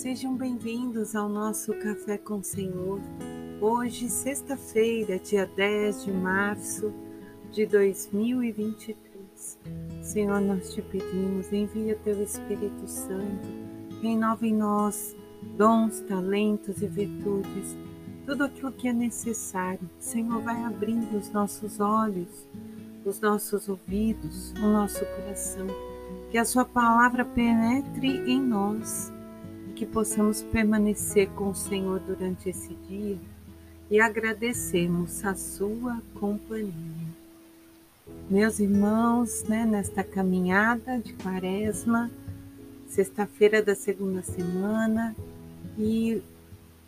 Sejam bem-vindos ao nosso Café com o Senhor. Hoje, sexta-feira, dia 10 de março de 2023. Senhor, nós te pedimos, envia teu Espírito Santo, renova em nós dons, talentos e virtudes, tudo aquilo que é necessário. Senhor, vai abrindo os nossos olhos, os nossos ouvidos, o nosso coração, que a Sua palavra penetre em nós que possamos permanecer com o Senhor durante esse dia e agradecemos a sua companhia. Meus irmãos, né, nesta caminhada de quaresma, sexta-feira da segunda semana, e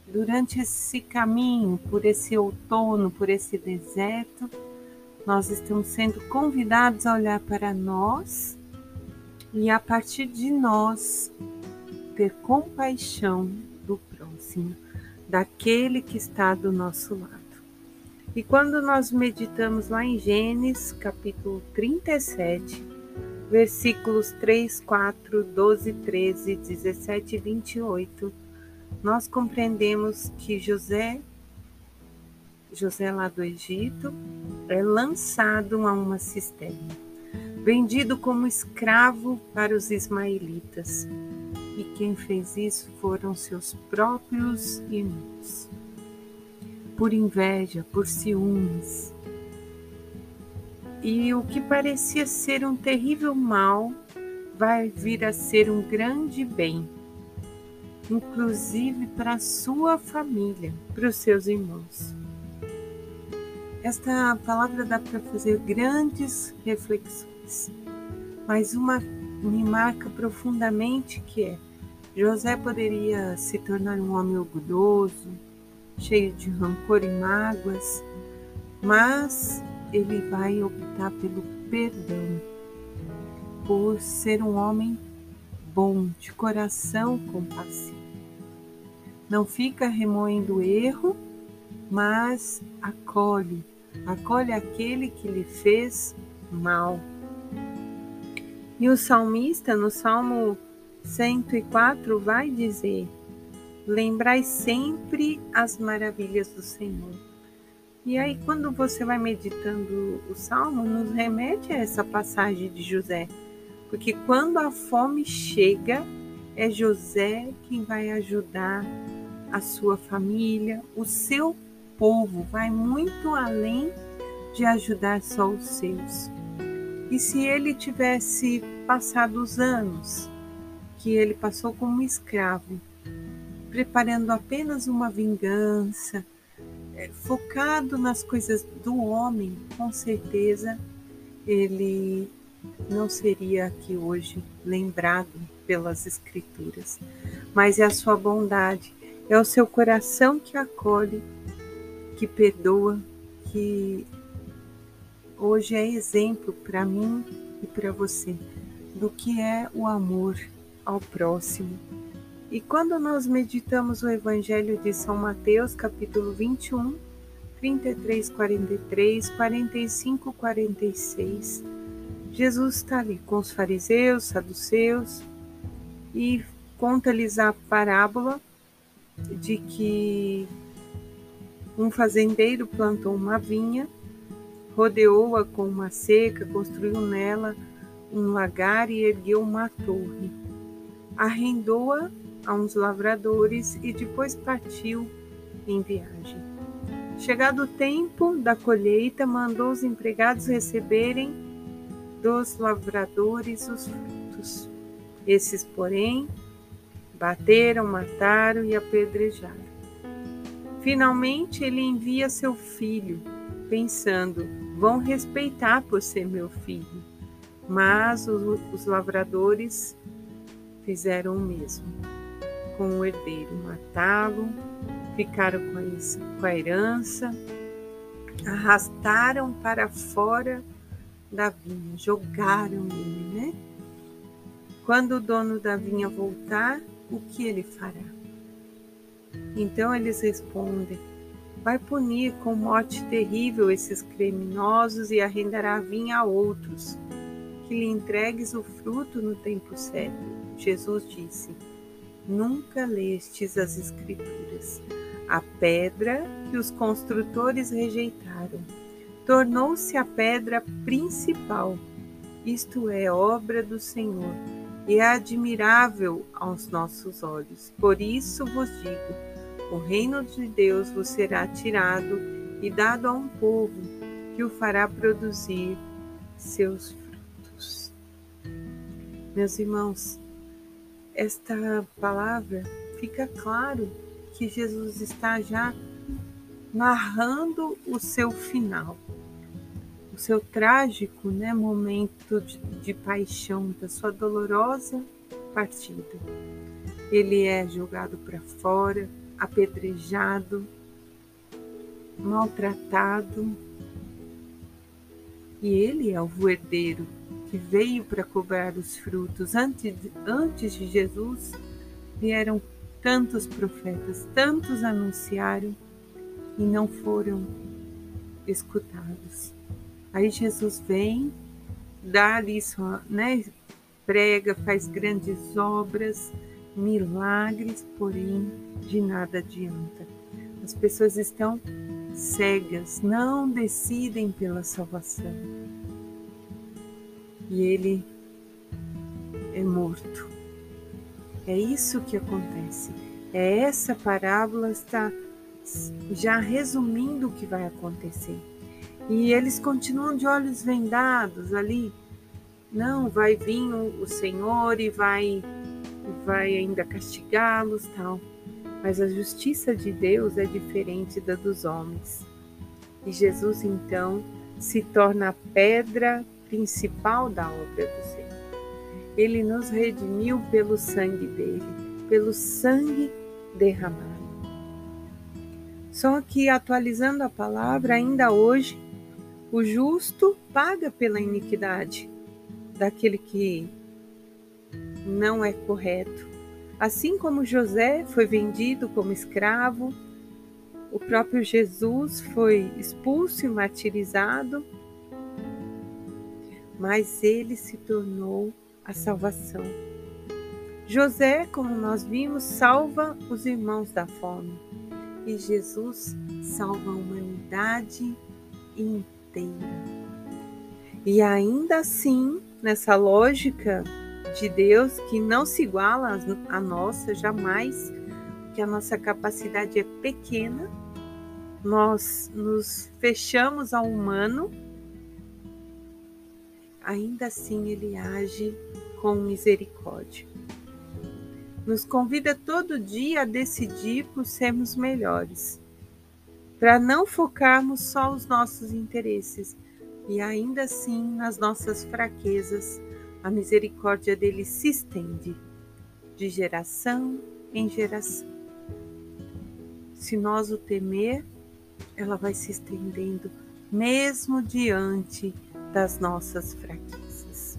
durante esse caminho, por esse outono, por esse deserto, nós estamos sendo convidados a olhar para nós e a partir de nós ter compaixão do próximo, daquele que está do nosso lado. E quando nós meditamos lá em Gênesis, capítulo 37, versículos 3, 4, 12, 13, 17 e 28, nós compreendemos que José, José lá do Egito, é lançado a uma cisterna, vendido como escravo para os ismaelitas quem fez isso foram seus próprios irmãos. Por inveja, por ciúmes. E o que parecia ser um terrível mal vai vir a ser um grande bem, inclusive para sua família, para os seus irmãos. Esta palavra dá para fazer grandes reflexões, mas uma me marca profundamente que é José poderia se tornar um homem orgulhoso, cheio de rancor e mágoas, mas ele vai optar pelo perdão, por ser um homem bom, de coração compassivo. Não fica remoendo o erro, mas acolhe, acolhe aquele que lhe fez mal. E o salmista, no Salmo 104, vai dizer: Lembrai sempre as maravilhas do Senhor. E aí, quando você vai meditando o salmo, nos remete a essa passagem de José. Porque quando a fome chega, é José quem vai ajudar a sua família, o seu povo, vai muito além de ajudar só os seus. E se ele tivesse passado os anos que ele passou como escravo, preparando apenas uma vingança, é, focado nas coisas do homem, com certeza ele não seria aqui hoje lembrado pelas Escrituras. Mas é a sua bondade, é o seu coração que acolhe, que perdoa, que hoje é exemplo para mim e para você do que é o amor ao próximo. E quando nós meditamos o Evangelho de São Mateus, capítulo 21, 33, 43, 45, 46, Jesus está ali com os fariseus, saduceus e conta-lhes a parábola de que um fazendeiro plantou uma vinha rodeou-a com uma seca, construiu nela um lagar e ergueu uma torre. Arrendou-a a uns lavradores e depois partiu em viagem. Chegado o tempo da colheita, mandou os empregados receberem dos lavradores os frutos. Esses, porém, bateram, mataram e apedrejaram. Finalmente, ele envia seu filho pensando: vão respeitar por ser meu filho. Mas os, os lavradores fizeram o mesmo com o herdeiro, mataram, ficaram com a herança, arrastaram para fora da vinha, jogaram ele, né? Quando o dono da vinha voltar, o que ele fará? Então eles respondem: vai punir com morte terrível esses criminosos e arrendará a vinha a outros, que lhe entregues o fruto no tempo certo. Jesus disse: nunca lestes as Escrituras. A pedra que os construtores rejeitaram tornou-se a pedra principal, isto é, obra do Senhor, e é admirável aos nossos olhos. Por isso vos digo: o reino de Deus vos será tirado e dado a um povo que o fará produzir seus frutos. Meus irmãos, esta palavra fica claro que Jesus está já narrando o seu final, o seu trágico né, momento de, de paixão, da sua dolorosa partida. Ele é jogado para fora, apedrejado, maltratado, e ele é o herdeiro que veio para cobrar os frutos. Antes, antes de Jesus, vieram tantos profetas, tantos anunciaram e não foram escutados. Aí Jesus vem, dá ali sua, né, prega, faz grandes obras, milagres, porém de nada adianta. As pessoas estão cegas, não decidem pela salvação. E ele é morto. É isso que acontece. É essa parábola está já resumindo o que vai acontecer. E eles continuam de olhos vendados ali. Não, vai vir o Senhor e vai vai ainda castigá-los, tal. Mas a justiça de Deus é diferente da dos homens. E Jesus então se torna a pedra principal da obra do Senhor. Ele nos redimiu pelo sangue dele, pelo sangue derramado. Só que atualizando a palavra, ainda hoje, o justo paga pela iniquidade daquele que não é correto. Assim como José foi vendido como escravo, o próprio Jesus foi expulso e martirizado, mas ele se tornou a salvação. José, como nós vimos, salva os irmãos da fome e Jesus salva a humanidade inteira. E ainda assim, nessa lógica de Deus que não se iguala à nossa jamais, que a nossa capacidade é pequena, nós nos fechamos ao humano, ainda assim ele age com misericórdia. Nos convida todo dia a decidir por sermos melhores, para não focarmos só os nossos interesses e ainda assim nas nossas fraquezas a misericórdia dele se estende de geração em geração. Se nós o temer, ela vai se estendendo mesmo diante das nossas fraquezas.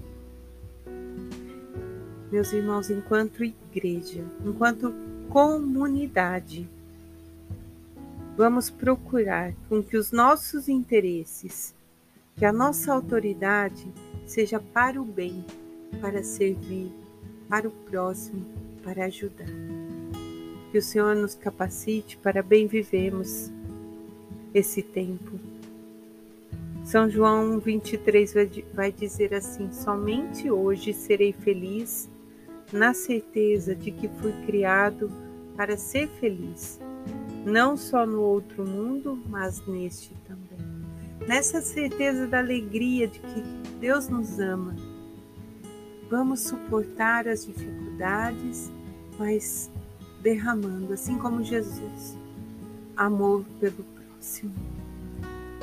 Meus irmãos, enquanto igreja, enquanto comunidade, vamos procurar com que os nossos interesses, que a nossa autoridade seja para o bem, para servir, para o próximo, para ajudar. Que o Senhor nos capacite para bem vivemos esse tempo. São João 23 vai dizer assim: Somente hoje serei feliz, na certeza de que fui criado para ser feliz, não só no outro mundo, mas neste também. Nessa certeza da alegria de que Deus nos ama. Vamos suportar as dificuldades, mas derramando, assim como Jesus, amor pelo próximo.